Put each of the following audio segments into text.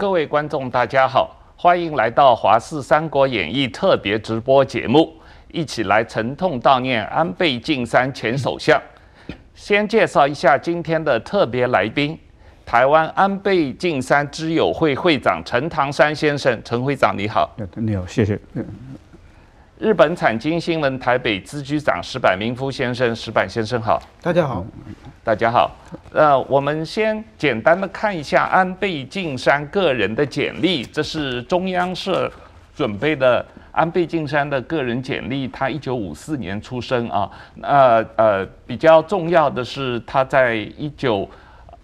各位观众，大家好，欢迎来到《华视三国演义》特别直播节目，一起来沉痛悼念安倍晋三前首相。先介绍一下今天的特别来宾，台湾安倍晋三之友会会长陈唐山先生，陈会长你好。你好，谢谢。日本产经新闻台北支局长石柏明夫先生，石板先生好。大家好。大家好，呃，我们先简单的看一下安倍晋三个人的简历，这是中央社准备的安倍晋三的个人简历。他一九五四年出生啊，呃呃，比较重要的是他在一九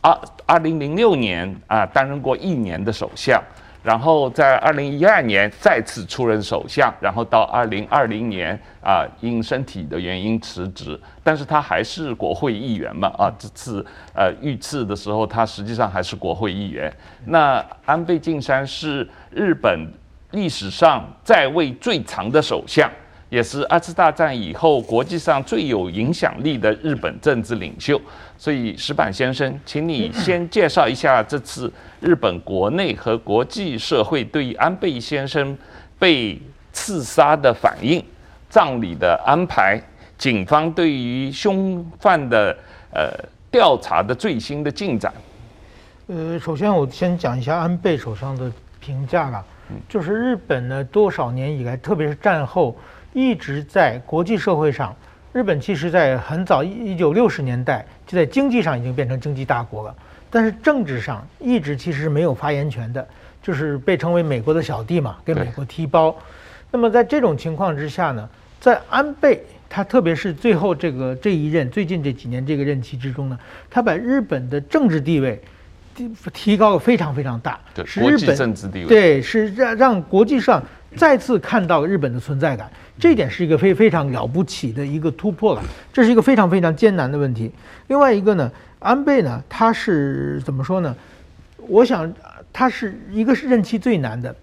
二二零零六年啊担任过一年的首相。然后在二零一二年再次出任首相，然后到二零二零年啊，因身体的原因辞职，但是他还是国会议员嘛啊，这次呃遇刺的时候，他实际上还是国会议员。那安倍晋三是日本历史上在位最长的首相。也是二次大战以后国际上最有影响力的日本政治领袖，所以石板先生，请你先介绍一下这次日本国内和国际社会对安倍先生被刺杀的反应、葬礼的安排、警方对于凶犯的呃调查的最新的进展。呃，首先我先讲一下安倍首相的评价吧，就是日本呢多少年以来，特别是战后。一直在国际社会上，日本其实，在很早一九六十年代就在经济上已经变成经济大国了，但是政治上一直其实是没有发言权的，就是被称为美国的小弟嘛，给美国踢包。那么在这种情况之下呢，在安倍他特别是最后这个这一任最近这几年这个任期之中呢，他把日本的政治地位提提高了非常非常大，对，国际政治地位，对，是让让国际上再次看到日本的存在感。这点是一个非非常了不起的一个突破了，这是一个非常非常艰难的问题。另外一个呢，安倍呢，他是怎么说呢？我想他是一个是任期最难的，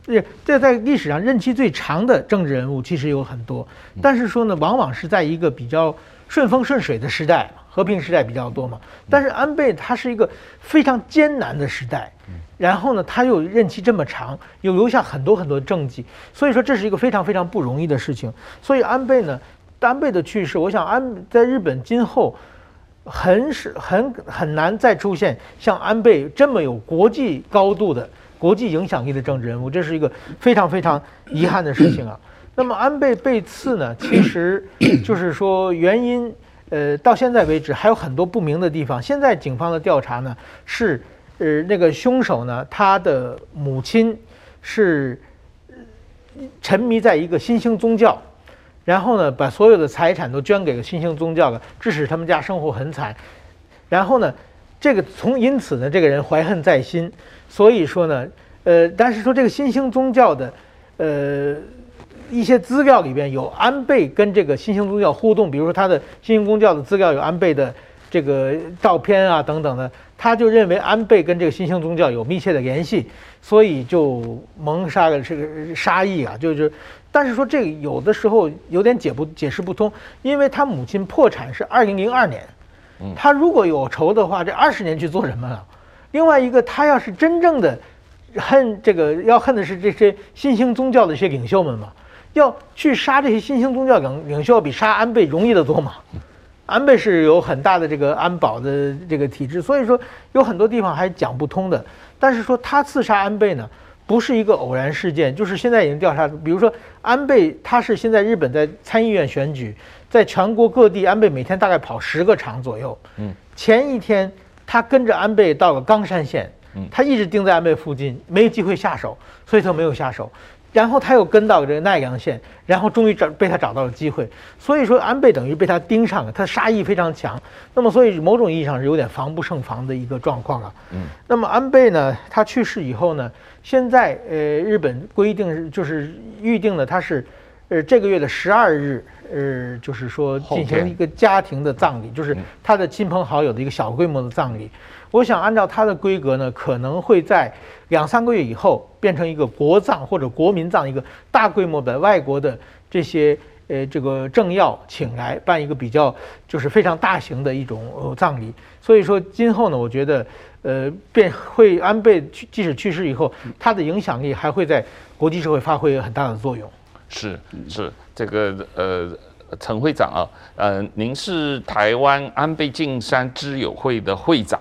这在历史上任期最长的政治人物其实有很多，但是说呢，往往是在一个比较顺风顺水的时代，和平时代比较多嘛。但是安倍他是一个非常艰难的时代。然后呢，他又任期这么长，又留下很多很多政绩，所以说这是一个非常非常不容易的事情。所以安倍呢，安倍的去世，我想安在日本今后很是很很难再出现像安倍这么有国际高度的国际影响力的政治人物，这是一个非常非常遗憾的事情啊。那么安倍被刺呢，其实就是说原因，呃，到现在为止还有很多不明的地方。现在警方的调查呢是。呃，那个凶手呢，他的母亲是沉迷在一个新兴宗教，然后呢，把所有的财产都捐给了新兴宗教了，致使他们家生活很惨。然后呢，这个从因此呢，这个人怀恨在心，所以说呢，呃，但是说这个新兴宗教的呃一些资料里边有安倍跟这个新兴宗教互动，比如说他的新兴宗教的资料有安倍的这个照片啊等等的。他就认为安倍跟这个新兴宗教有密切的联系，所以就萌杀了这个杀意啊，就是，但是说这个有的时候有点解不解释不通，因为他母亲破产是二零零二年，他如果有仇的话，这二十年去做什么了？另外一个，他要是真正的恨这个，要恨的是这些新兴宗教的一些领袖们嘛，要去杀这些新兴宗教领领袖，比杀安倍容易得多嘛。安倍是有很大的这个安保的这个体制，所以说有很多地方还讲不通的。但是说他刺杀安倍呢，不是一个偶然事件，就是现在已经调查，比如说安倍他是现在日本在参议院选举，在全国各地，安倍每天大概跑十个场左右。嗯，前一天他跟着安倍到了冈山县，他一直盯在安倍附近，没有机会下手，所以他没有下手。然后他又跟到这个奈良县，然后终于找被他找到了机会，所以说安倍等于被他盯上了，他杀意非常强，那么所以某种意义上是有点防不胜防的一个状况了。嗯，那么安倍呢，他去世以后呢，现在呃日本规定是就是预定的他是，呃这个月的十二日，呃就是说进行一个家庭的葬礼，就是他的亲朋好友的一个小规模的葬礼。我想按照他的规格呢，可能会在两三个月以后变成一个国葬或者国民葬，一个大规模的外国的这些呃这个政要请来办一个比较就是非常大型的一种呃葬礼。所以说今后呢，我觉得呃，变会安倍即使去世以后，他的影响力还会在国际社会发挥很大的作用。是是，这个呃，陈会长啊，呃，您是台湾安倍晋三知友会的会长，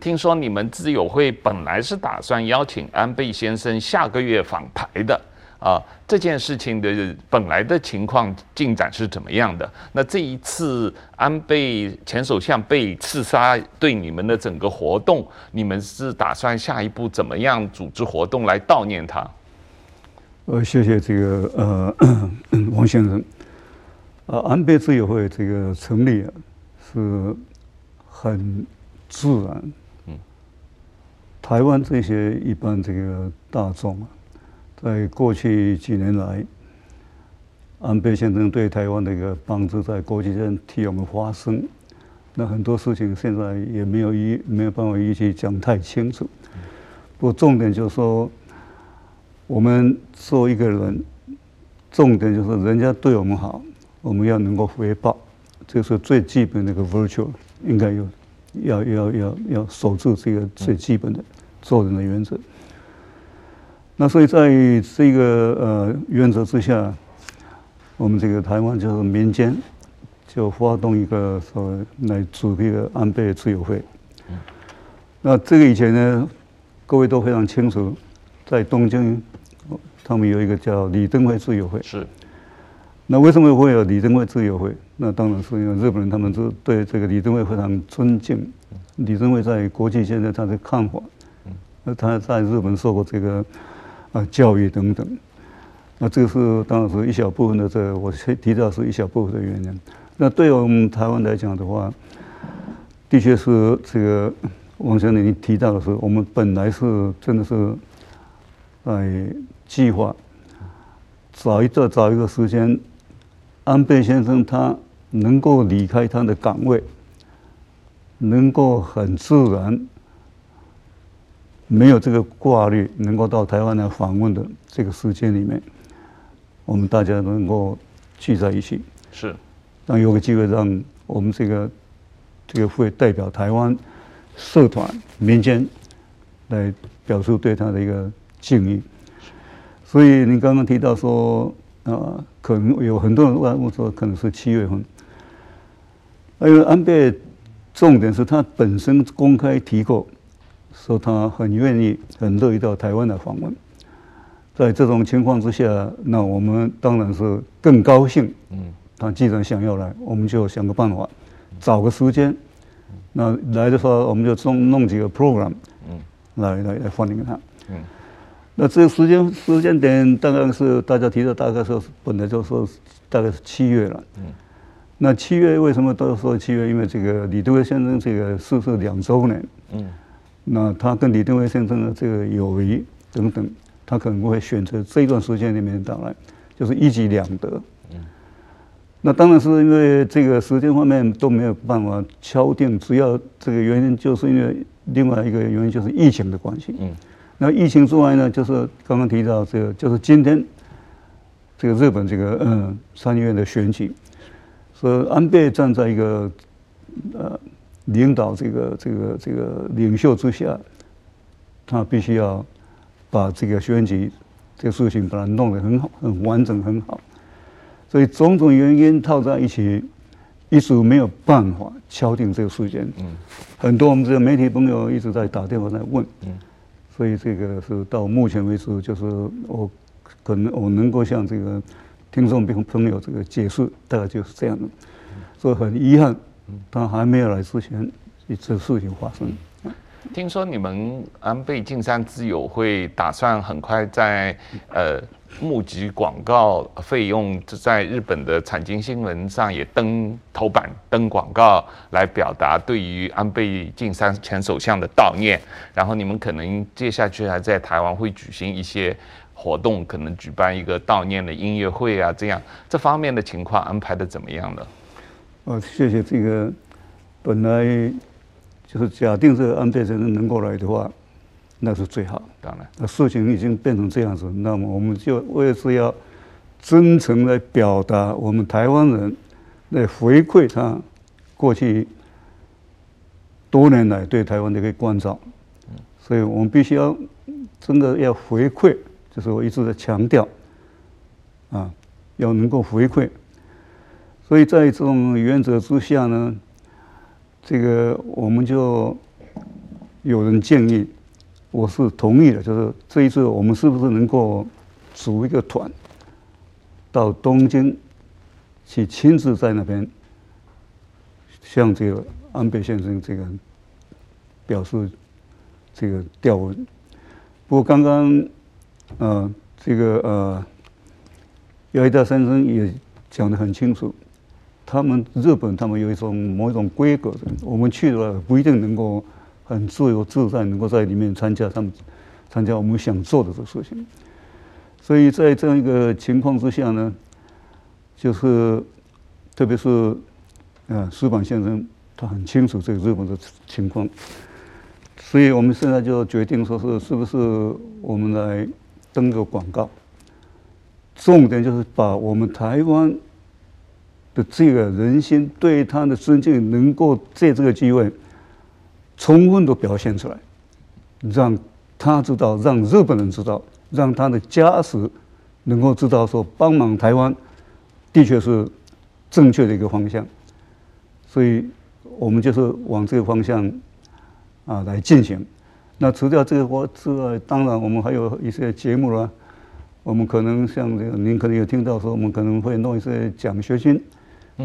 听说你们知友会本来是打算邀请安倍先生下个月访台的。啊，这件事情的本来的情况进展是怎么样的？那这一次安倍前首相被刺杀，对你们的整个活动，你们是打算下一步怎么样组织活动来悼念他？呃，谢谢这个呃王先生。啊，安倍知友会这个成立，是很自然。嗯，台湾这些一般这个大众啊。在过去几年来，安倍先生对台湾的一个帮助，在国际上替我们发声。那很多事情现在也没有一没有办法一起讲太清楚。不过重点就是说，我们做一个人，重点就是人家对我们好，我们要能够回报，这是最基本的一个 virtue，应该有要要要要守住这个最基本的做人的原则。那所以在这个呃原则之下，我们这个台湾就是民间就发动一个所谓来组一个安倍自由会。那这个以前呢，各位都非常清楚，在东京，他们有一个叫李登辉自由会。是。那为什么会有李登辉自由会？那当然是因为日本人他们是对这个李登辉非常尊敬。李登辉在国际现在他的看法，那他在日本受过这个。啊，教育等等，那这个是当然是一小部分的，这个我提到是一小部分的原因。那对我们台湾来讲的话，的确是这个王先生你提到的是，我们本来是真的是在计划找一个找一个时间，安倍先生他能够离开他的岗位，能够很自然。没有这个挂虑，能够到台湾来访问的这个时间里面，我们大家能够聚在一起，是，让有个机会让我们这个这个会代表台湾社团民间来表述对他的一个敬意。所以您刚刚提到说啊，可能有很多人问我说，可能是七月份，因为安倍重点是他本身公开提过。说他很愿意、很乐意到台湾来访问，在这种情况之下，那我们当然是更高兴。嗯，他既然想要来，我们就想个办法，找个时间。那来的时候，我们就弄弄几个 program，嗯，来来来欢迎他。嗯，那这个时间时间点大概是大家提的，大概是本来就说大概是七月了。嗯，那七月为什么都说七月？因为这个李登辉先生这个逝世两周年。嗯。那他跟李登辉先生的这个友谊等等，他可能会选择这一段时间里面到来，就是一举两得。嗯。那当然是因为这个时间方面都没有办法敲定，主要这个原因就是因为另外一个原因就是疫情的关系。嗯。那疫情之外呢，就是刚刚提到这个，就是今天这个日本这个嗯参议院的选举，说安倍站在一个呃。领导这个这个这个领袖之下，他必须要把这个选举这个事情把它弄得很好、很完整、很好。所以种种原因套在一起，一直没有办法敲定这个时间。嗯，很多我们这个媒体朋友一直在打电话在问。嗯，所以这个是到目前为止，就是我可能我能够向这个听众朋朋友这个解释，大概就是这样的。所以很遗憾。他还没有来之前，一次事情发生。听说你们安倍晋三之友会打算很快在呃募集广告费用，在日本的产经新闻上也登头版登广告，来表达对于安倍晋三前首相的悼念。然后你们可能接下去还在台湾会举行一些活动，可能举办一个悼念的音乐会啊，这样这方面的情况安排的怎么样呢？哦，谢谢这个。本来就是假定这个安倍先生能够来的话，那是最好。当然，那事情已经变成这样子，那么我们就为了是要真诚来表达我们台湾人来回馈他过去多年来对台湾的一个关照，所以我们必须要真的要回馈，就是我一直在强调，啊，要能够回馈。所以在这种原则之下呢，这个我们就有人建议，我是同意的，就是这一次我们是不是能够组一个团到东京去亲自在那边向这个安倍先生这个表示这个吊问。不过刚刚呃这个呃姚一大先生也讲得很清楚。他们日本，他们有一种某一种规格，我们去了不一定能够很自由自在，能够在里面参加他们参加我们想做的这个事情。所以在这样一个情况之下呢，就是特别是啊，石板先生他很清楚这个日本的情况，所以我们现在就决定说是是不是我们来登个广告，重点就是把我们台湾。的这个人心对他的尊敬，能够借这个机会充分的表现出来，让他知道，让日本人知道，让他的家属能够知道，说帮忙台湾的确是正确的一个方向。所以，我们就是往这个方向啊来进行。那除掉这个话之外，当然我们还有一些节目啦。我们可能像这个，您可能有听到说，我们可能会弄一些奖学金。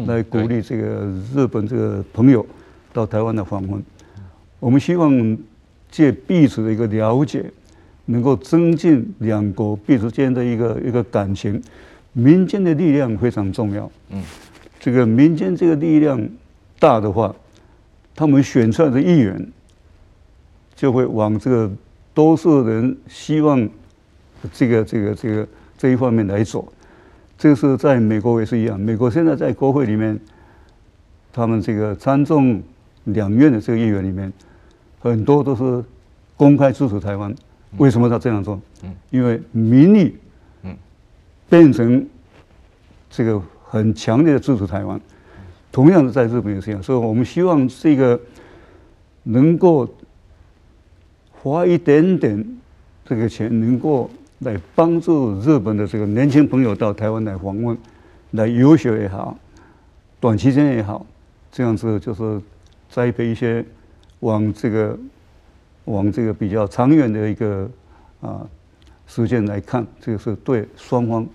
来鼓励这个日本这个朋友到台湾的访问，我们希望借彼此的一个了解，能够增进两国彼此间的一个一个感情。民间的力量非常重要，嗯，这个民间这个力量大的话，他们选出来的议员就会往这个多数人希望这个这个这个这一方面来走。这个是在美国也是一样，美国现在在国会里面，他们这个参众两院的这个议员里面，很多都是公开支持台湾。为什么他这样做？因为民意，变成这个很强烈的支持台湾。同样的，在日本也是一样，所以我们希望这个能够花一点点这个钱，能够。来帮助日本的这个年轻朋友到台湾来访问，来游学也好，短期间也好，这样子就是栽培一些往这个往这个比较长远的一个啊时间来看，这个是对双方。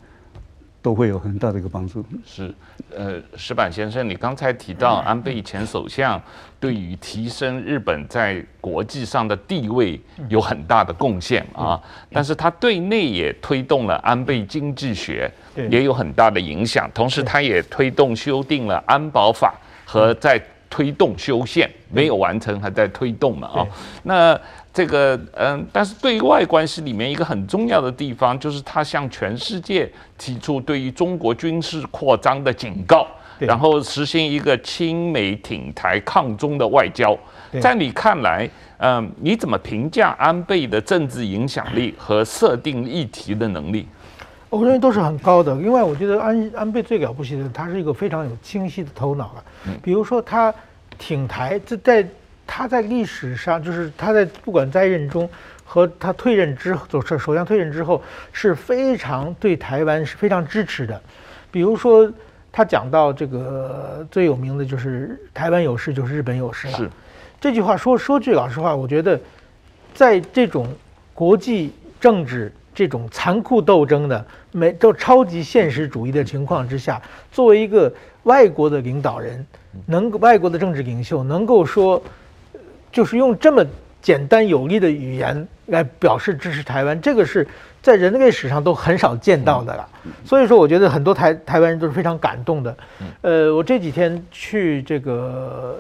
都会有很大的一个帮助。是，呃，石板先生，你刚才提到安倍前首相对于提升日本在国际上的地位有很大的贡献啊，但是他对内也推动了安倍经济学，也有很大的影响。同时，他也推动修订了安保法和在推动修宪，没有完成，还在推动嘛啊。那这个嗯，但是对外关系里面一个很重要的地方，就是他向全世界提出对于中国军事扩张的警告，然后实行一个亲美挺台抗中的外交。在你看来，嗯，你怎么评价安倍的政治影响力和设定议题的能力？我认为都是很高的，另外我觉得安安倍最了不起的，他是一个非常有清晰的头脑了。比如说他挺台，这在。他在历史上，就是他在不管在任中和他退任之后，首首相退任之后，是非常对台湾是非常支持的。比如说，他讲到这个最有名的就是“台湾有事就是日本有事”了。是这句话说说句老实话，我觉得在这种国际政治这种残酷斗争的、美都超级现实主义的情况之下，作为一个外国的领导人，能够外国的政治领袖能够说。就是用这么简单有力的语言来表示支持台湾，这个是在人类史上都很少见到的了。所以说，我觉得很多台台湾人都是非常感动的。呃，我这几天去这个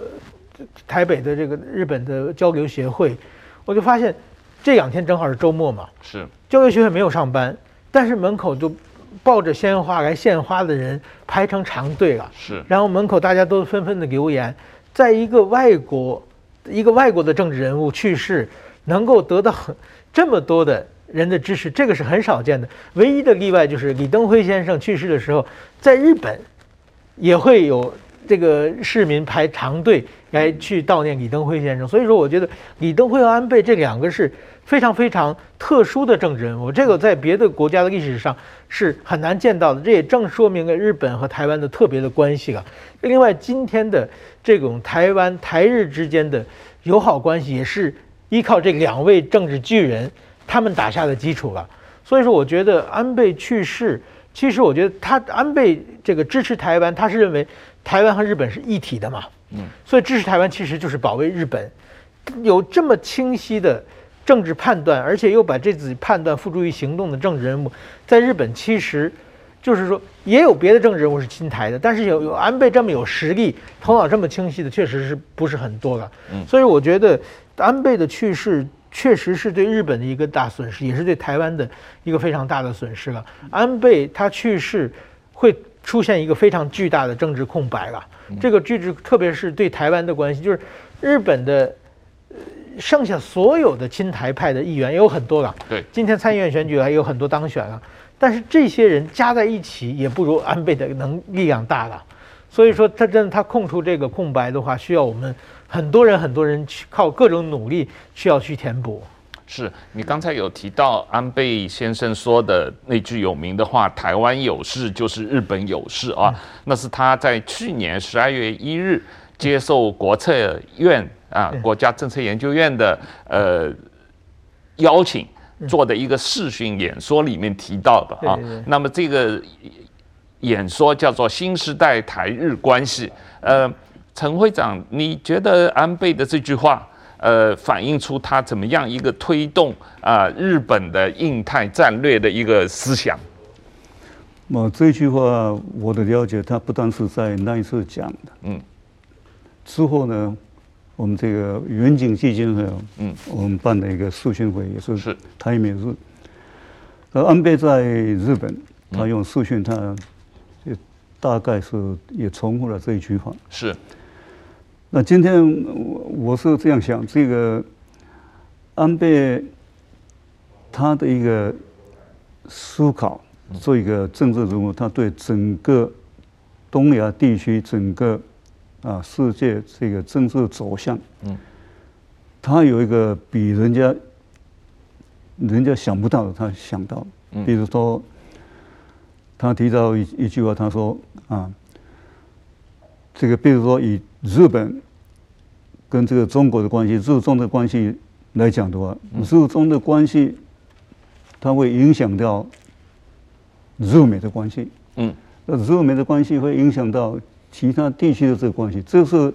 台北的这个日本的交流协会，我就发现这两天正好是周末嘛，是交流协会没有上班，但是门口就抱着鲜花来献花的人排成长队了。是，然后门口大家都纷纷的留言，在一个外国。一个外国的政治人物去世，能够得到很这么多的人的支持，这个是很少见的。唯一的例外就是李登辉先生去世的时候，在日本也会有这个市民排长队来去悼念李登辉先生。所以说，我觉得李登辉和安倍这两个是非常非常特殊的政治人物，这个在别的国家的历史上是很难见到的。这也正说明了日本和台湾的特别的关系了。另外，今天的这种台湾台日之间的友好关系，也是依靠这两位政治巨人他们打下的基础了。所以说，我觉得安倍去世，其实我觉得他安倍这个支持台湾，他是认为台湾和日本是一体的嘛，嗯，所以支持台湾其实就是保卫日本，有这么清晰的政治判断，而且又把这自己判断付诸于行动的政治人物，在日本其实就是说也有别的政治人物是亲台的，但是有有安倍这么有实力、头脑这么清晰的，确实是不是很多了，嗯，所以我觉得安倍的去世。确实是对日本的一个大损失，也是对台湾的一个非常大的损失了。安倍他去世，会出现一个非常巨大的政治空白了。这个巨制，特别是对台湾的关系，就是日本的剩下所有的亲台派的议员也有很多了。对，今天参议院选举还有很多当选了，但是这些人加在一起也不如安倍的能力量大了。所以说，他真的他空出这个空白的话，需要我们。很多人，很多人去靠各种努力，需要去填补。是你刚才有提到安倍先生说的那句有名的话：“台湾有事就是日本有事啊。嗯”那是他在去年十二月一日接受国策院啊国家政策研究院的呃邀请做的一个视讯演说里面提到的啊。那么这个演说叫做“新时代台日关系”呃。陈会长，你觉得安倍的这句话，呃，反映出他怎么样一个推动啊、呃、日本的印太战略的一个思想？那这句话，我的了解，他不单是在那一次讲的，嗯，之后呢，我们这个远景基金会，嗯，我们办的一个视讯会也是是。台美日，而安倍在日本，他用视讯，他也大概是也重复了这一句话，是。那今天我我是这样想，这个安倍他的一个思考，做一个政治人物，他对整个东亚地区、整个啊世界这个政治走向，嗯，他有一个比人家人家想不到的，他想到，比如说他提到一一句话，他说啊。这个，比如说以日本跟这个中国的关系、日中的关系来讲的话，日中的关系，它会影响到日美的关系。嗯，那日美的关系会影响到其他地区的这个关系，这是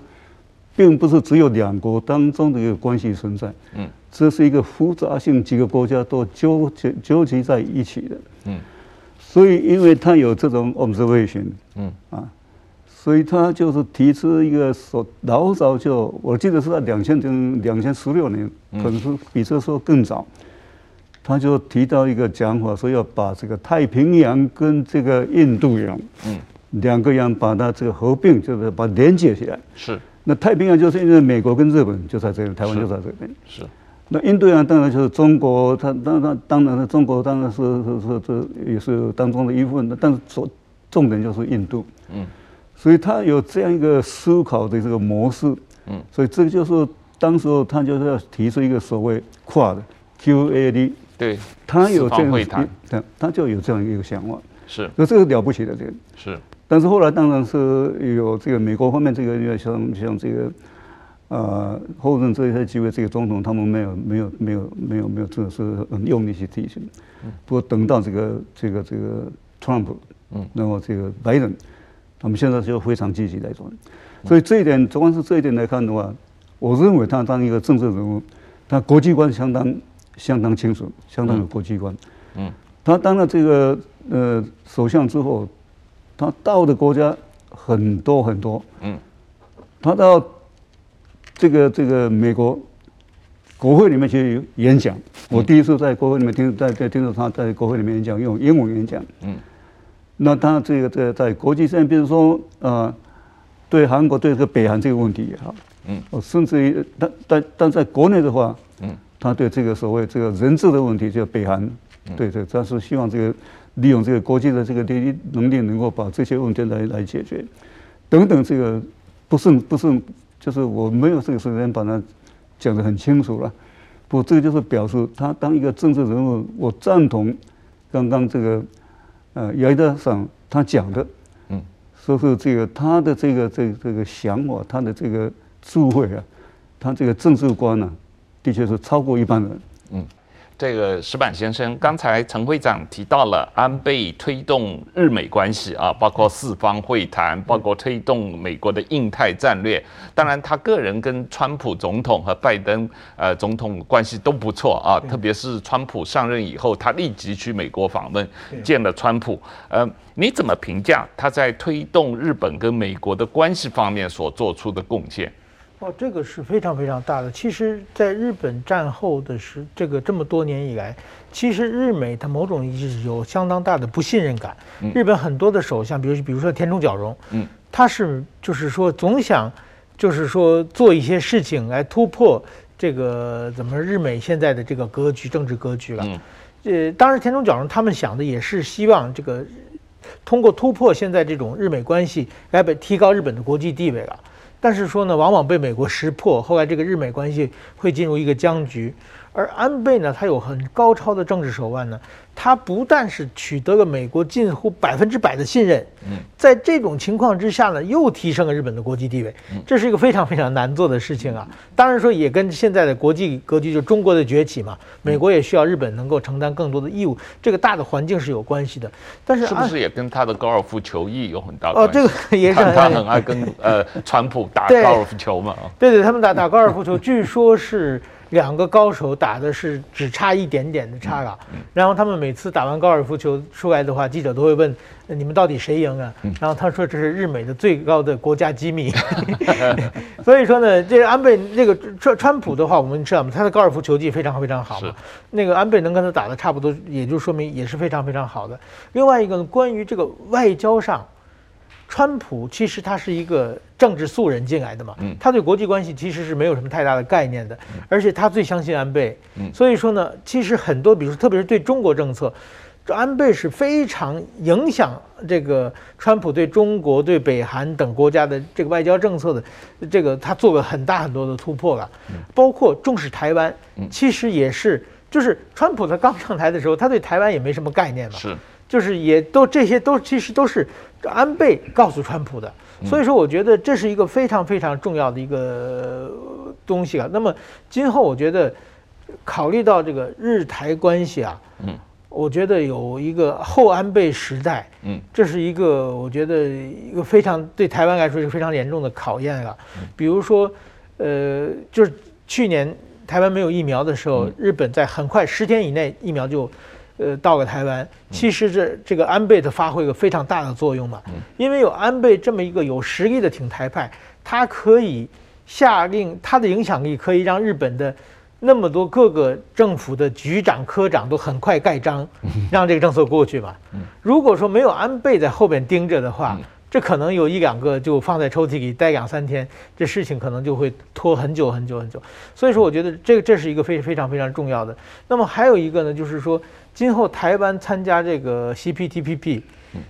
并不是只有两国当中的一个关系存在。嗯，这是一个复杂性，几个国家都纠结纠结在一起的。嗯，所以因为他有这种 observation，嗯啊。所以他就是提出一个说，老早就我记得是在两千零两千十六年，可能是比这时候更早，他就提到一个讲法，说要把这个太平洋跟这个印度洋，嗯，两个洋把它这个合并，就是把它连接起来。是。那太平洋就是因为美国跟日本就在这里，台湾就在这边。是。那印度洋当然就是中国，它当然当然了，中国当然是是是这也是当中的一部分的，但是重重点就是印度。嗯。所以他有这样一个思考的这个模式，嗯，所以这个就是当时候他就是要提出一个所谓跨的 QAD，对，他有这样，他他就有这样一个想法，是，那这个了不起的这个，是，但是后来当然是有这个美国方面这个像像这个，呃，后任这些几位这个总统他们没有没有没有没有没有真的是很用力去提醒，不过等到这个这个这个 Trump，嗯，然后这个拜登。他们现在就非常积极在做，所以这一点，主要是这一点来看的话，我认为他当一个政治人物，他国际观相当相当清楚，相当有国际观。嗯，他当了这个呃首相之后，他到的国家很多很多。嗯，他到这个这个美国国会里面去演讲，我第一次在国会里面听在在听到他在国会里面演讲，用英文演讲。嗯。那他这个在在国际上，比如说呃，对韩国对这个北韩这个问题也好，嗯，甚至于但但但在国内的话，嗯，他对这个所谓这个人质的问题，就北韩，对这他是希望这个利用这个国际的这个能力，能够把这些问题来来解决。等等，这个不是不是，就是我没有这个时间把它讲得很清楚了。不，这个就是表示他当一个政治人物，我赞同刚刚这个呃杨德上他讲的，嗯，说是这个他的这个这个、这个想法，他的这个智慧啊，他这个政治观呢、啊，的确是超过一般人，嗯。这个石板先生，刚才陈会长提到了安倍推动日美关系啊，包括四方会谈，包括推动美国的印太战略。当然，他个人跟川普总统和拜登呃总统关系都不错啊，特别是川普上任以后，他立即去美国访问，见了川普。呃，你怎么评价他在推动日本跟美国的关系方面所做出的贡献？哦，这个是非常非常大的。其实，在日本战后的时，这个这么多年以来，其实日美它某种意义是有相当大的不信任感。日本很多的首相，比如比如说田中角荣，嗯，他是就是说总想，就是说做一些事情来突破这个怎么日美现在的这个格局、政治格局了。呃，当然田中角荣他们想的也是希望这个通过突破现在这种日美关系来被提高日本的国际地位了。但是说呢，往往被美国识破，后来这个日美关系会进入一个僵局。而安倍呢，他有很高超的政治手腕呢。他不但是取得了美国近乎百分之百的信任，在这种情况之下呢，又提升了日本的国际地位，这是一个非常非常难做的事情啊。当然说也跟现在的国际格局，就中国的崛起嘛，美国也需要日本能够承担更多的义务，这个大的环境是有关系的。但是是不是也跟他的高尔夫球艺有很大关系？哦，这个也是，他很爱跟呃川普打高尔夫球嘛。对对，他们打打高尔夫球，据说是。两个高手打的是只差一点点的差了，然后他们每次打完高尔夫球出来的话，记者都会问你们到底谁赢啊？然后他说这是日美的最高的国家机密。所以说呢，这安倍那个川川普的话，我们知道吗？他的高尔夫球技非常非常好嘛。那个安倍能跟他打的差不多，也就说明也是非常非常好的。另外一个呢，关于这个外交上。川普其实他是一个政治素人进来的嘛，他对国际关系其实是没有什么太大的概念的，而且他最相信安倍，所以说呢，其实很多，比如说特别是对中国政策，这安倍是非常影响这个川普对中国、对北韩等国家的这个外交政策的，这个他做了很大很多的突破了，包括重视台湾，其实也是，就是川普他刚上台的时候，他对台湾也没什么概念嘛，是，就是也都这些都其实都是。安倍告诉川普的，所以说我觉得这是一个非常非常重要的一个东西啊。那么今后我觉得，考虑到这个日台关系啊，嗯，我觉得有一个后安倍时代，嗯，这是一个我觉得一个非常对台湾来说是非常严重的考验啊。比如说，呃，就是去年台湾没有疫苗的时候，日本在很快十天以内疫苗就。呃，到了台湾，其实这这个安倍的发挥一个非常大的作用嘛，因为有安倍这么一个有实力的挺台派，他可以下令，他的影响力可以让日本的那么多各个政府的局长、科长都很快盖章，让这个政策过去嘛。如果说没有安倍在后边盯着的话，这可能有一两个就放在抽屉里待两三天，这事情可能就会拖很久很久很久。所以说，我觉得这个这是一个非非常非常重要的。那么还有一个呢，就是说。今后台湾参加这个 CPTPP，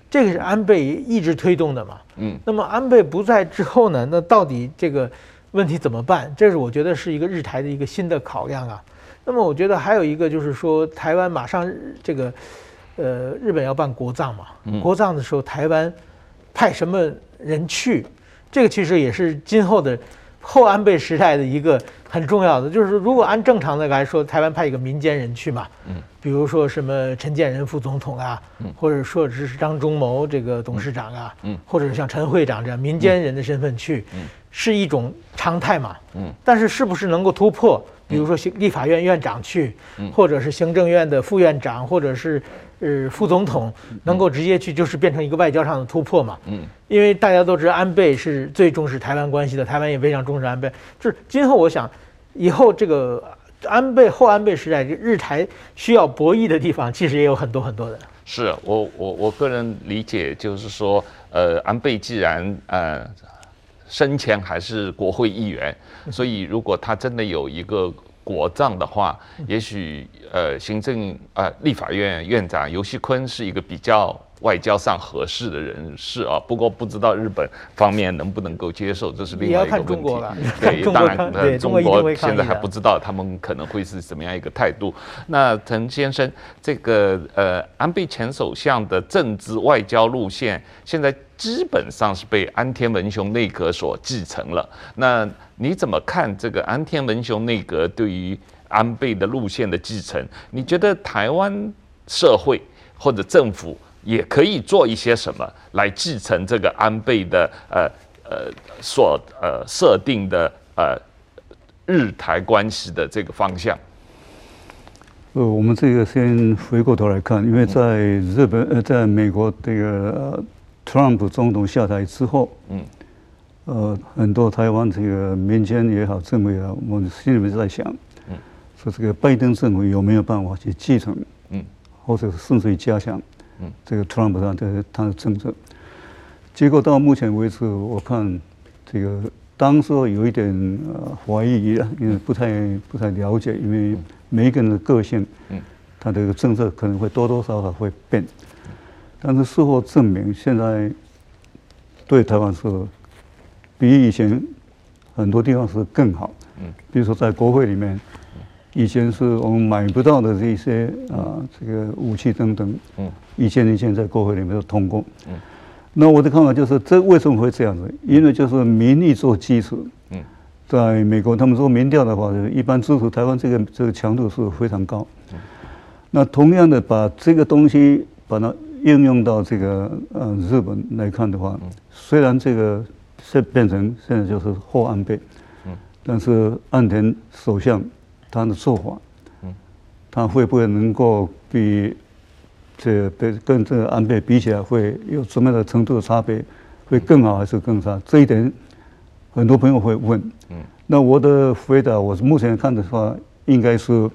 这个是安倍一直推动的嘛？嗯，那么安倍不在之后呢？那到底这个问题怎么办？这是我觉得是一个日台的一个新的考量啊。那么我觉得还有一个就是说，台湾马上这个呃，日本要办国葬嘛？国葬的时候，台湾派什么人去？这个其实也是今后的后安倍时代的一个。很重要的就是，如果按正常的来说，台湾派一个民间人去嘛，嗯，比如说什么陈建仁副总统啊，嗯，或者说是张忠谋这个董事长啊，嗯，或者是像陈会长这样民间人的身份去，嗯，是一种常态嘛，嗯，但是是不是能够突破？比如说行立法院院长去，或者是行政院的副院长，或者是呃副总统，能够直接去，就是变成一个外交上的突破嘛。嗯，因为大家都知道安倍是最重视台湾关系的，台湾也非常重视安倍。就是今后我想，以后这个安倍后安倍时代，日台需要博弈的地方，其实也有很多很多的。是我我我个人理解，就是说，呃，安倍既然呃。生前还是国会议员，所以如果他真的有一个国葬的话，也许呃行政呃立法院院长游锡坤是一个比较外交上合适的人士啊。不过不知道日本方面能不能够接受，这是另外一个问题。对，当然，中国现在还不知道他们可能会是什么样一个态度。那陈先生，这个呃，安倍前首相的政治外交路线，现在基本上是被安田文雄内阁所继承了。那你怎么看这个安田文雄内阁对于安倍的路线的继承？你觉得台湾社会或者政府也可以做一些什么来继承这个安倍的呃呃所呃设定的呃日台关系的这个方向？呃，我们这个先回过头来看，因为在日本呃，在美国这个特朗普总统下台之后，嗯。呃，很多台湾这个民间也好，政府也好，我们心里面在想，嗯，说这个拜登政府有没有办法去继承，嗯，或者是甚至于加强，嗯，这个特朗普他的他的政策。结果到目前为止，我看这个当时有一点呃怀疑，因为不太不太了解，因为每一个人的个性，嗯，他的政策可能会多多少少会变，但是事后证明，现在对台湾是。比以前很多地方是更好，嗯，比如说在国会里面，以前是我们买不到的这些啊，这个武器等等，嗯，一件一件在国会里面都通过，嗯，那我的看法就是，这为什么会这样子？因为就是民意做基础，嗯，在美国他们做民调的话，一般支持台湾这个这个强度是非常高，嗯，那同样的把这个东西把它应用到这个呃日本来看的话，虽然这个。是变成现在就是后安倍，嗯，但是岸田首相他的做法，嗯，他会不会能够比这跟跟这个安倍比起来会有什么样的程度的差别？会更好还是更差？这一点很多朋友会问，嗯，那我的回答，我目前看的话，应该是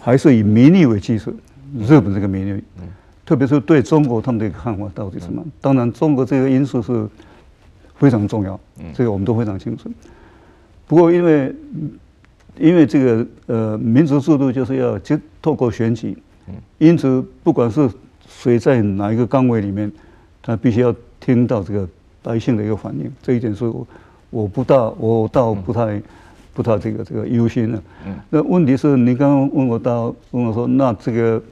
还是以民意为基础，日本这个民意，嗯，特别是对中国他们的看法到底什么？当然，中国这个因素是。非常重要，这个我们都非常清楚。不过，因为因为这个呃民主制度就是要就透过选举，因此不管是谁在哪一个岗位里面，他必须要听到这个百姓的一个反应。这一点是我我不大我倒不太不太这个这个忧心的。那问题是你刚刚问我到问我说，那这个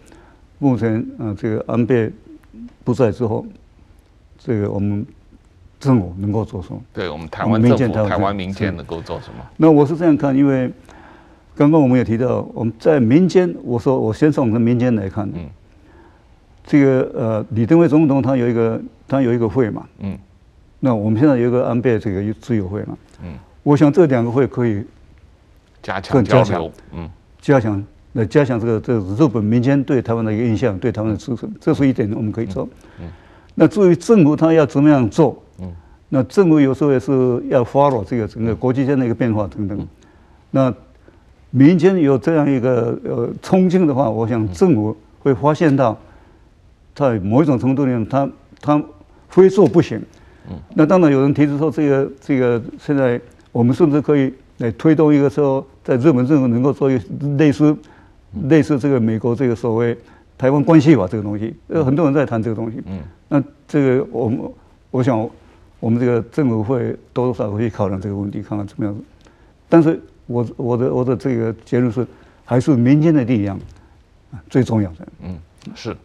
目前啊这个安倍不在之后，这个我们。政府能够做什么？对我们台湾政府、台湾民间能够做什么？那我是这样看，因为刚刚我们也提到，我们在民间，我说我先从我们民间来看，嗯，这个呃，李登辉总统他有一个他有一个会嘛，嗯，那我们现在有一个安倍这个自由会嘛，嗯，我想这两个会可以加强加强，嗯，加强来加强这个这个日本民间对台湾的一个印象，对台湾的支持，这是一点我们可以做，嗯，那至于政府他要怎么样做？嗯。那政府有时候也是要 follow 这个整个国际间的一个变化等等。那民间有这样一个呃冲劲的话，我想政府会发现到，在某一种程度里面，他他非做不行。那当然有人提出说，这个这个现在我们甚至可以来推动一个说，在日本政府能够做一类似类似这个美国这个所谓台湾关系法这个东西。呃，很多人在谈这个东西。嗯。那这个我们我想。我们这个政府会多多少少会去考量这个问题，看看怎么样。但是我我的我的这个结论是，还是民间的力量最重要的。嗯，是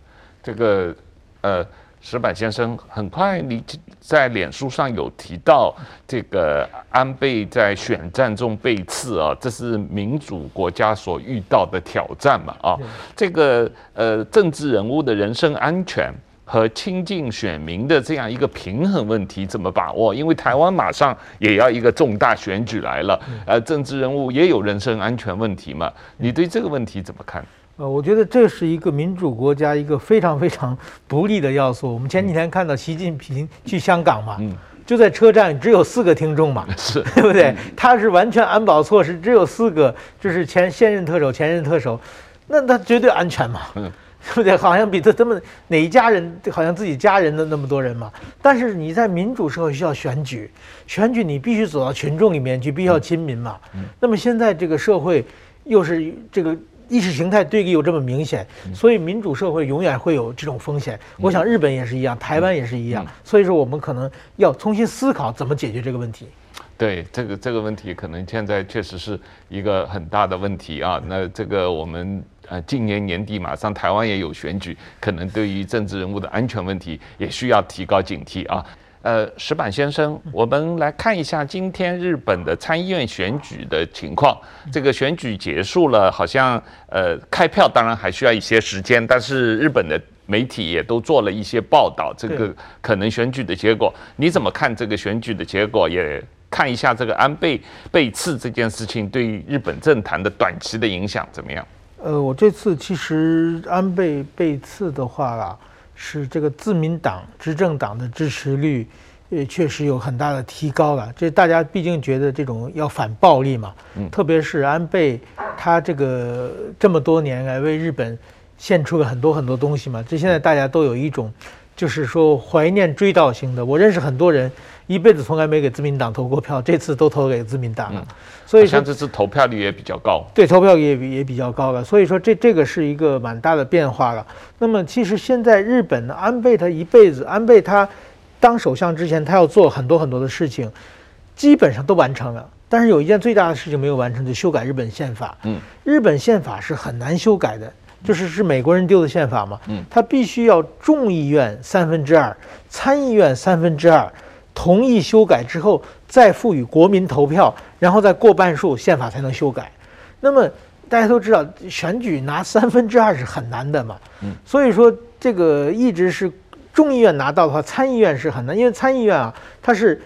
这个呃，石板先生，很快你在脸书上有提到这个安倍在选战中被刺啊，这是民主国家所遇到的挑战嘛啊，这个呃政治人物的人身安全。和亲近选民的这样一个平衡问题怎么把握？因为台湾马上也要一个重大选举来了，呃，政治人物也有人身安全问题嘛。你对这个问题怎么看？呃，我觉得这是一个民主国家一个非常非常不利的要素。我们前几天看到习近平去香港嘛，嗯，就在车站只有四个听众嘛，是 对不对？他是完全安保措施，只有四个，就是前现任特首、前任特首，那他绝对安全嘛。嗯。对不对？好像比这他们哪一家人，好像自己家人的那么多人嘛。但是你在民主社会需要选举，选举你必须走到群众里面去，必须要亲民嘛。那么现在这个社会又是这个意识形态对立又这么明显，所以民主社会永远会有这种风险。我想日本也是一样，台湾也是一样。所以说，我们可能要重新思考怎么解决这个问题。对，这个这个问题可能现在确实是一个很大的问题啊。那这个我们呃，今年年底马上台湾也有选举，可能对于政治人物的安全问题也需要提高警惕啊。呃，石板先生，我们来看一下今天日本的参议院选举的情况。这个选举结束了，好像呃开票当然还需要一些时间，但是日本的媒体也都做了一些报道，这个可能选举的结果，你怎么看这个选举的结果？也看一下这个安倍被刺这件事情对于日本政坛的短期的影响怎么样？呃，我这次其实安倍被刺的话啦。是这个自民党执政党的支持率，也确实有很大的提高了。这大家毕竟觉得这种要反暴力嘛，嗯，特别是安倍，他这个这么多年来为日本献出了很多很多东西嘛。这现在大家都有一种，就是说怀念追悼型的。我认识很多人。一辈子从来没给自民党投过票，这次都投给自民党了，嗯、所以像这次投票率也比较高，对，投票率也比也比较高了，所以说这这个是一个蛮大的变化了。那么其实现在日本呢安倍他一辈子，安倍他当首相之前，他要做很多很多的事情，基本上都完成了，但是有一件最大的事情没有完成，就修改日本宪法。嗯，日本宪法是很难修改的，就是是美国人丢的宪法嘛。嗯，他必须要众议院三分之二，参议院三分之二。同意修改之后，再赋予国民投票，然后再过半数，宪法才能修改。那么大家都知道，选举拿三分之二是很难的嘛。嗯。所以说，这个一直是众议院拿到的话，参议院是很难，因为参议院啊，它是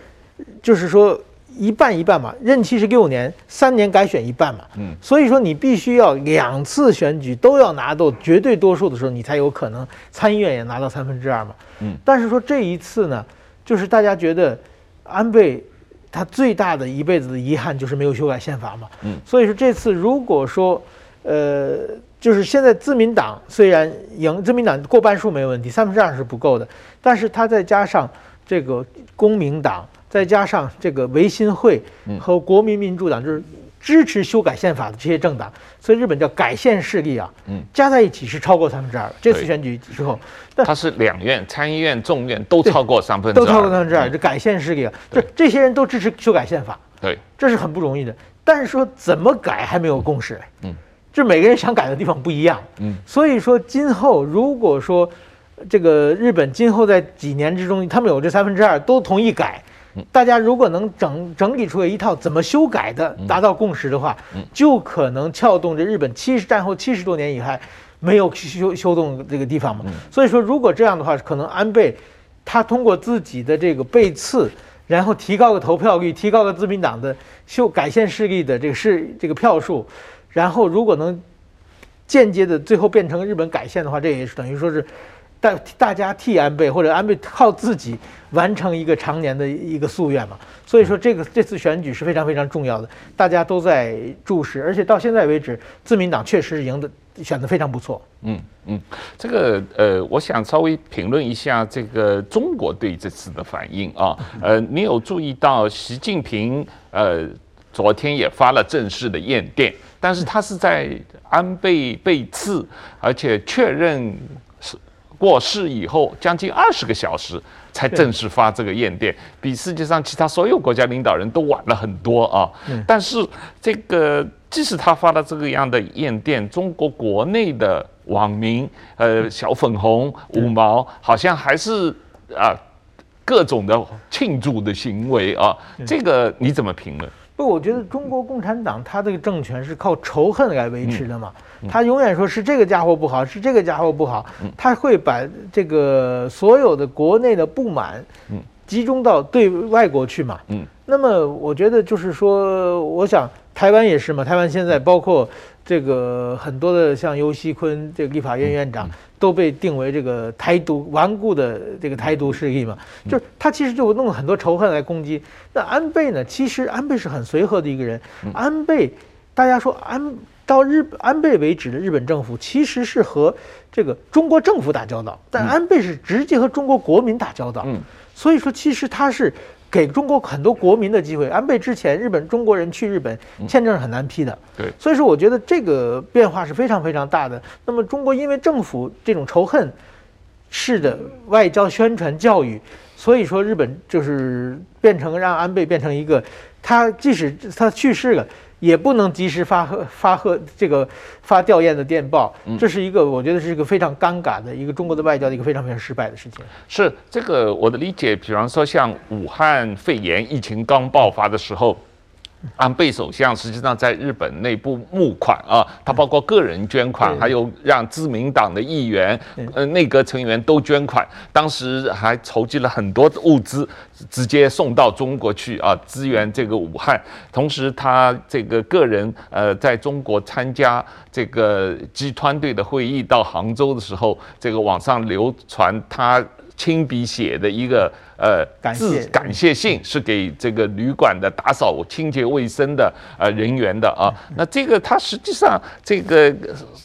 就是说一半一半嘛，任期是六年，三年改选一半嘛。嗯。所以说，你必须要两次选举都要拿到绝对多数的时候，你才有可能参议院也拿到三分之二嘛。嗯。但是说这一次呢？就是大家觉得，安倍他最大的一辈子的遗憾就是没有修改宪法嘛。嗯。所以说这次如果说，呃，就是现在自民党虽然赢，自民党过半数没有问题，三分之二是不够的。但是他再加上这个公民党，再加上这个维新会和国民民主党，就是。支持修改宪法的这些政党，所以日本叫改宪势力啊，嗯，加在一起是超过三分之二。这次选举之后，它是两院参议院、众院都超过三分之二，都超过三分之二，这改宪势力啊，这这些人都支持修改宪法，对，这是很不容易的。但是说怎么改还没有共识，嗯，就每个人想改的地方不一样，嗯，所以说今后如果说这个日本今后在几年之中，他们有这三分之二都同意改。大家如果能整整理出来一套怎么修改的，达到共识的话，就可能撬动这日本七十战后七十多年以来没有修修动这个地方嘛。所以说，如果这样的话，可能安倍他通过自己的这个背刺，然后提高个投票率，提高个自民党的修改宪势力的这个是这个票数，然后如果能间接的最后变成日本改宪的话，这也是等于说是。大大家替安倍或者安倍靠自己完成一个常年的一个夙愿嘛，所以说这个这次选举是非常非常重要的，大家都在注视，而且到现在为止，自民党确实赢得选得非常不错。嗯嗯，这个呃，我想稍微评论一下这个中国对这次的反应啊，呃，你有注意到习近平呃昨天也发了正式的唁电，但是他是在安倍被刺，而且确认是。过世以后将近二十个小时才正式发这个唁电，比世界上其他所有国家领导人都晚了很多啊。但是这个即使他发了这个样的唁电，中国国内的网民呃小粉红五毛好像还是啊各种的庆祝的行为啊，这个你怎么评论？不，我觉得中国共产党他这个政权是靠仇恨来维持的嘛。他永远说是这个家伙不好，是这个家伙不好，他会把这个所有的国内的不满，集中到对外国去嘛。那么我觉得就是说，我想台湾也是嘛，台湾现在包括这个很多的像游锡堃这个立法院院长都被定为这个台独顽固的这个台独势力嘛，就是他其实就弄了很多仇恨来攻击。那安倍呢？其实安倍是很随和的一个人，安倍大家说安。到日安倍为止的日本政府其实是和这个中国政府打交道，但安倍是直接和中国国民打交道。嗯，所以说其实他是给中国很多国民的机会。安倍之前，日本中国人去日本签证是很难批的。对，所以说我觉得这个变化是非常非常大的。那么中国因为政府这种仇恨式的外交宣传教育，所以说日本就是变成让安倍变成一个，他即使他去世了。也不能及时发贺发贺这个发吊唁的电报，这是一个我觉得是一个非常尴尬的一个中国的外交的一个非常非常失败的事情。是这个我的理解，比方说像武汉肺炎疫情刚爆发的时候。安倍首相实际上在日本内部募款啊，他包括个人捐款，还有让自民党的议员、呃内阁成员都捐款，当时还筹集了很多物资，直接送到中国去啊，支援这个武汉。同时，他这个个人呃在中国参加这个集团队的会议到杭州的时候，这个网上流传他。亲笔写的一个呃致感谢信，是给这个旅馆的打扫清洁卫生的呃人员的啊。那这个他实际上这个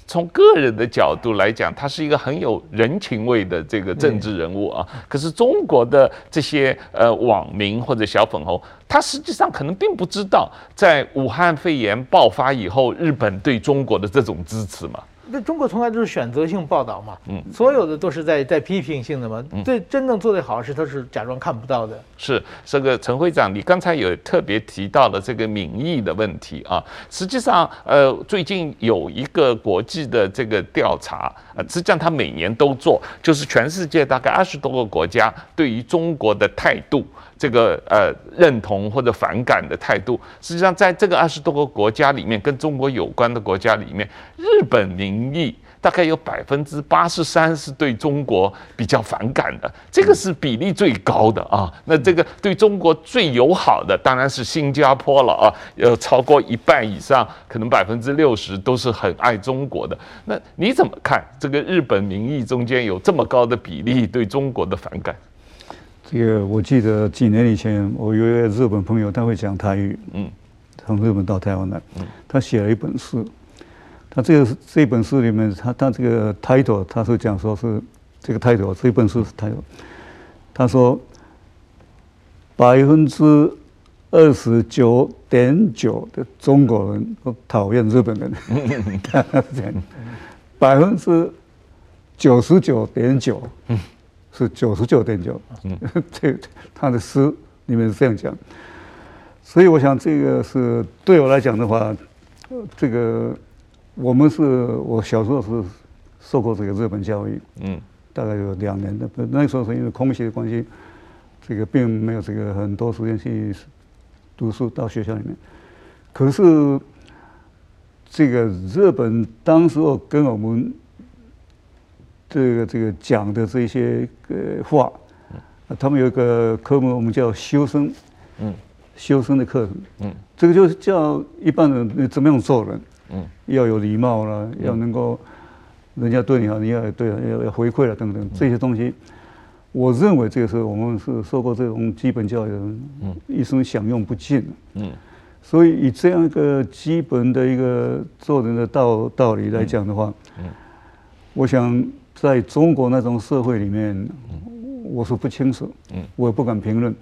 从个人的角度来讲，他是一个很有人情味的这个政治人物啊。可是中国的这些呃网民或者小粉红，他实际上可能并不知道，在武汉肺炎爆发以后，日本对中国的这种支持嘛。那中国从来都是选择性报道嘛，嗯，所有的都是在在批评性的嘛，对真正做得好事，他是假装看不到的。是这个陈会长，你刚才有特别提到了这个民意的问题啊。实际上，呃，最近有一个国际的这个调查，呃，实际上他每年都做，就是全世界大概二十多个国家对于中国的态度。这个呃认同或者反感的态度，实际上在这个二十多个国家里面，跟中国有关的国家里面，日本民意大概有百分之八十三是对中国比较反感的，这个是比例最高的啊。那这个对中国最友好的当然是新加坡了啊，有超过一半以上，可能百分之六十都是很爱中国的。那你怎么看这个日本民意中间有这么高的比例对中国的反感？这个我记得几年以前，我有一个日本朋友，他会讲台语，嗯，从日本到台湾来，嗯，他写了一本书，他这个这本书里面，他他这个 title，他是讲说是这个 title，这本书是 title，他说百分之二十九点九的中国人都讨厌日本人，他是这样，百分之九十九点九，嗯。是九十九点九，嗯，这他的诗里面是这样讲，所以我想这个是对我来讲的话，这个我们是我小时候是受过这个日本教育，嗯，大概有两年的，那时候是因为空袭的关系，这个并没有这个很多时间去读书到学校里面，可是这个日本当时候跟我们。这个这个讲的这些呃话，他们有一个科目，我们叫修身，嗯，修身的课程，嗯，这个就是叫一般人怎么样做人，嗯，要有礼貌了，要能够人家对你好，你要对要要回馈了等等这些东西，我认为这个时候我们是受过这种基本教育的人，嗯，一生享用不尽，嗯，所以以这样一个基本的一个做人的道道理来讲的话，嗯，我想。在中国那种社会里面，我是不清楚，我也不敢评论。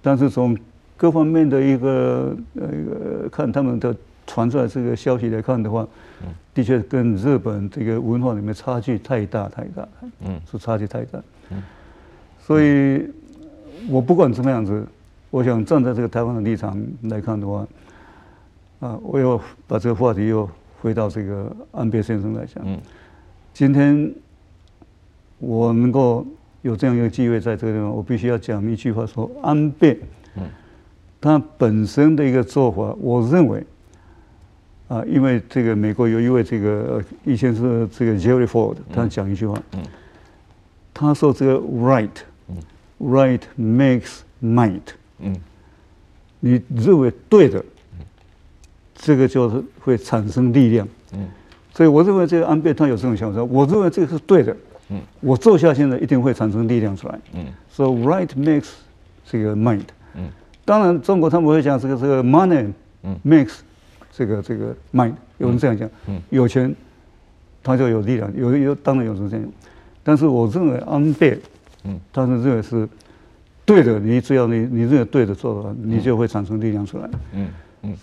但是从各方面的一个呃看他们的传出来这个消息来看的话，的确跟日本这个文化里面差距太大太大，嗯，是差距太大。所以我不管怎么样子，我想站在这个台湾的立场来看的话，啊，我要把这个话题又回到这个安倍先生来讲，今天。我能够有这样一个机会在这个地方，我必须要讲一句话：说安倍，嗯。他本身的一个做法，我认为，啊，因为这个美国有一位这个以前是这个 Jerry Ford，他讲一句话，嗯。他说这个 right，right makes might，嗯。你认为对的，这个就是会产生力量，嗯。所以我认为这个安倍他有这种想法，我认为这个是对的。嗯，我做下去呢，一定会产生力量出来。嗯，so right makes 这个 might。嗯，当然中国他们会讲这个这个 money makes 这个这个 might。有人这样讲。嗯，有钱他就有力量，有有当然有人这样。但是我认为安倍，嗯，他是认为是对的，你只要你你认为对的做的话，你就会产生力量出来。嗯。嗯，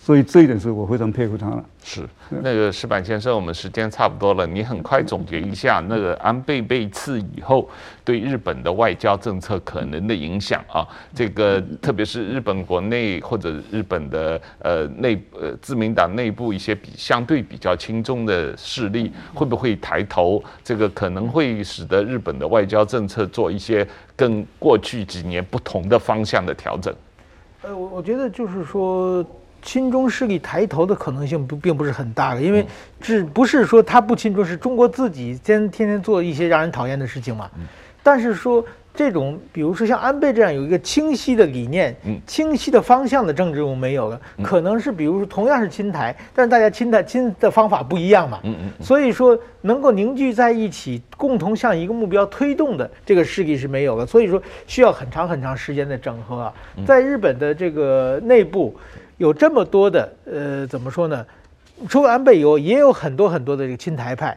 所以这一点是我非常佩服他了。是，那个石板先生，我们时间差不多了，你很快总结一下那个安倍被刺以后对日本的外交政策可能的影响啊。这个特别是日本国内或者日本的呃内呃自民党内部一些比相对比较轻重的势力会不会抬头？这个可能会使得日本的外交政策做一些跟过去几年不同的方向的调整。呃，我我觉得就是说。亲中势力抬头的可能性不并不是很大的，因为这不是说他不亲中，是中国自己天天天做一些让人讨厌的事情嘛。但是说这种，比如说像安倍这样有一个清晰的理念、清晰的方向的政治，我们没有了。可能是比如说同样是亲台，但是大家亲台亲的方法不一样嘛。所以说能够凝聚在一起，共同向一个目标推动的这个势力是没有了。所以说需要很长很长时间的整合啊，在日本的这个内部。有这么多的，呃，怎么说呢？除了安倍以外，也有很多很多的这个亲台派，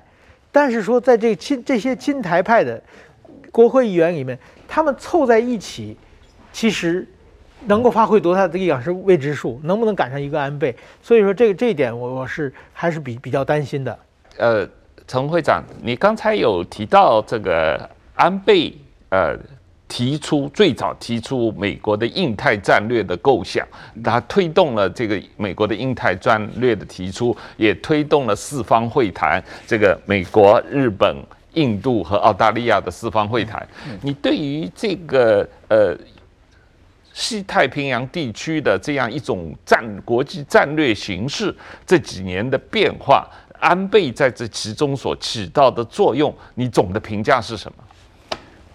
但是说在这亲这些亲台派的国会议员里面，他们凑在一起，其实能够发挥多大的力量是未知数，能不能赶上一个安倍？所以说这个这一点，我我是还是比比较担心的。呃，陈会长，你刚才有提到这个安倍，呃。提出最早提出美国的印太战略的构想，他推动了这个美国的印太战略的提出，也推动了四方会谈，这个美国、日本、印度和澳大利亚的四方会谈。你对于这个呃西太平洋地区的这样一种战国际战略形势这几年的变化，安倍在这其中所起到的作用，你总的评价是什么？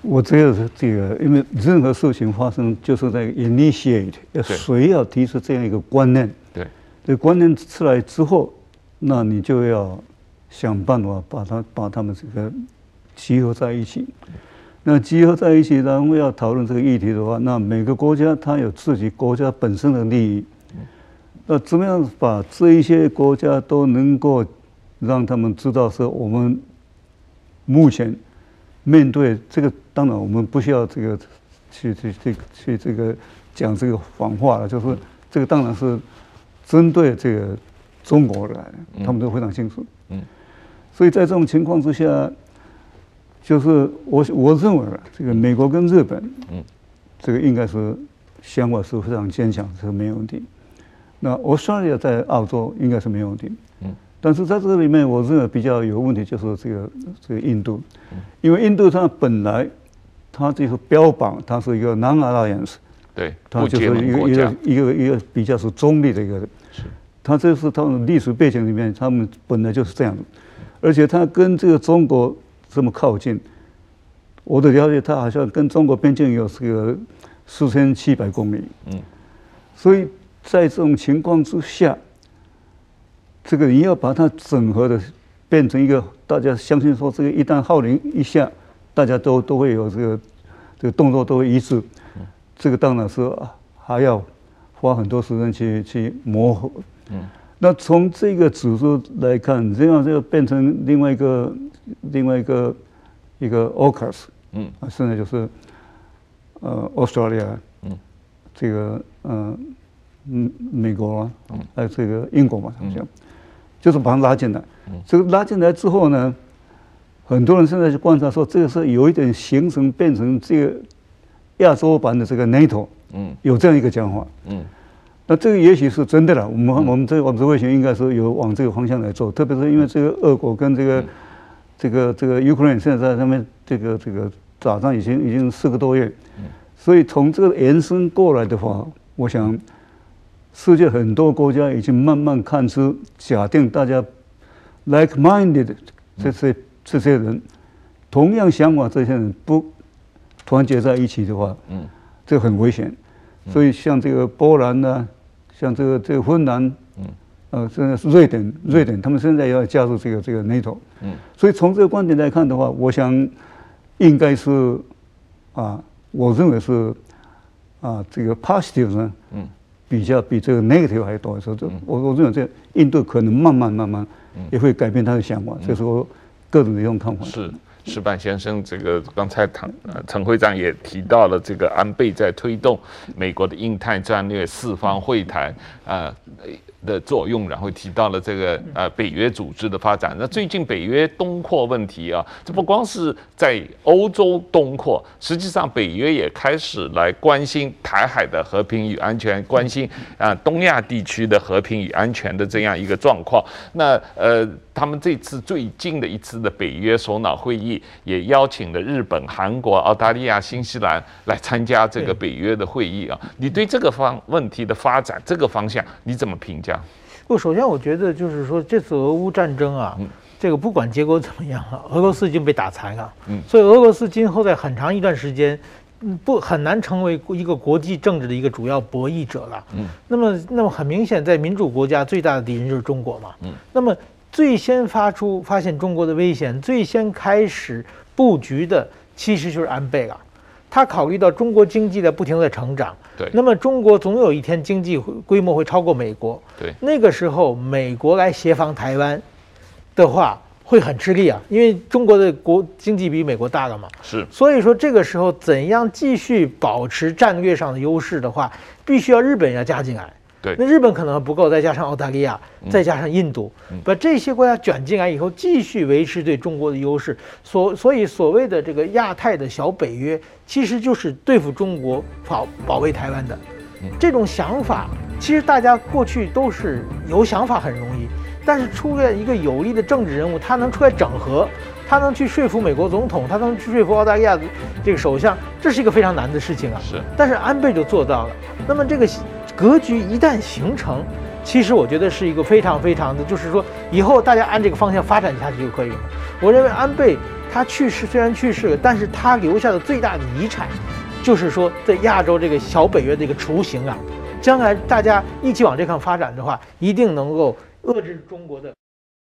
我只有是这个，因为任何事情发生，就是在 initiate，要谁要提出这样一个观念？对，这观念出来之后，那你就要想办法把它把他们这个集合在一起。那集合在一起，然后要讨论这个议题的话，那每个国家它有自己国家本身的利益。那怎么样把这一些国家都能够让他们知道，说我们目前。面对这个，当然我们不需要这个去去去去这个讲这个谎话了，就是这个当然是针对这个中国来，他们都非常清楚。嗯，所以在这种情况之下，就是我我认为这个美国跟日本，嗯，这个应该是想法是非常坚强，这个没有问题。那澳大利亚在澳洲应该是没有问题。但是在这里面，我认为比较有问题就是这个这个印度，因为印度它本来它就是标榜它是一个 non-alliance，对，它就是一个一个一个一个比较是中立的一个，是，它这是他们历史背景里面，他们本来就是这样的，而且它跟这个中国这么靠近，我的了解，它好像跟中国边境有这个四千七百公里，嗯，所以在这种情况之下。这个你要把它整合的变成一个大家相信说，这个一旦号令一下，大家都都会有这个这个动作都会一致。这个当然是还要花很多时间去去磨合。嗯。那从这个指数来看，这样就变成另外一个另外一个一个 AUKUS。嗯。啊，现在就是呃，Australia。嗯。这个嗯嗯，美国啊，还有这个英国嘛，好像。就是把它拉进来，这个拉进来之后呢，很多人现在就观察说，这个是有一点形成变成这个亚洲版的这个 NATO，嗯，有这样一个讲法，嗯，那这个也许是真的了。我们我们这我们这卫星应该是有往这个方向来做，特别是因为这个俄国跟这个这个这个 Ukraine 现在在上面这个这个打仗已经已经四个多月，所以从这个延伸过来的话，我想。世界很多国家已经慢慢看出，假定大家 like-minded 这些这些人同样想法，这些人不团结在一起的话，嗯，这很危险。所以像这个波兰呢，像这个这个芬兰，嗯，呃，现在是瑞典，瑞典他们现在要加入这个这个 NATO，嗯，所以从这个观点来看的话，我想应该是啊，我认为是啊，这个 positive 呢，嗯。比较比这个 negative 还多，所以这我我认为这印度可能慢慢慢慢也会改变他的想法，这是我个人的一种看法。是，石板先生，这个刚才唐呃陈会长也提到了，这个安倍在推动美国的印太战略、四方会谈啊。呃的作用，然后提到了这个呃北约组织的发展。那最近北约东扩问题啊，这不光是在欧洲东扩，实际上北约也开始来关心台海的和平与安全，关心啊东亚地区的和平与安全的这样一个状况。那呃，他们这次最近的一次的北约首脑会议，也邀请了日本、韩国、澳大利亚、新西兰来参加这个北约的会议啊。你对这个方问题的发展这个方向你怎么评价？不，首先我觉得就是说，这次俄乌战争啊，这个不管结果怎么样啊，俄罗斯已经被打残了，嗯，所以俄罗斯今后在很长一段时间，嗯，不很难成为一个国际政治的一个主要博弈者了，嗯，那么那么很明显，在民主国家最大的敌人就是中国嘛，嗯，那么最先发出发现中国的危险，最先开始布局的其实就是安倍了。他考虑到中国经济在不停的成长，对，那么中国总有一天经济规模会超过美国，对，那个时候美国来协防台湾的话会很吃力啊，因为中国的国经济比美国大了嘛，是，所以说这个时候怎样继续保持战略上的优势的话，必须要日本要加进来。对，那日本可能还不够，再加上澳大利亚，再加上印度，把这些国家卷进来以后，继续维持对中国的优势。所所以所谓的这个亚太的小北约，其实就是对付中国、保保卫台湾的。这种想法，其实大家过去都是有想法很容易，但是出现一个有力的政治人物，他能出来整合，他能去说服美国总统，他能去说服澳大利亚这个首相，这是一个非常难的事情啊。是，但是安倍就做到了。那么这个。格局一旦形成，其实我觉得是一个非常非常的，就是说以后大家按这个方向发展下去就可以了。我认为安倍他去世虽然去世了，但是他留下的最大的遗产，就是说在亚洲这个小北约的一个雏形啊，将来大家一起往这方发展的话，一定能够遏制中国的。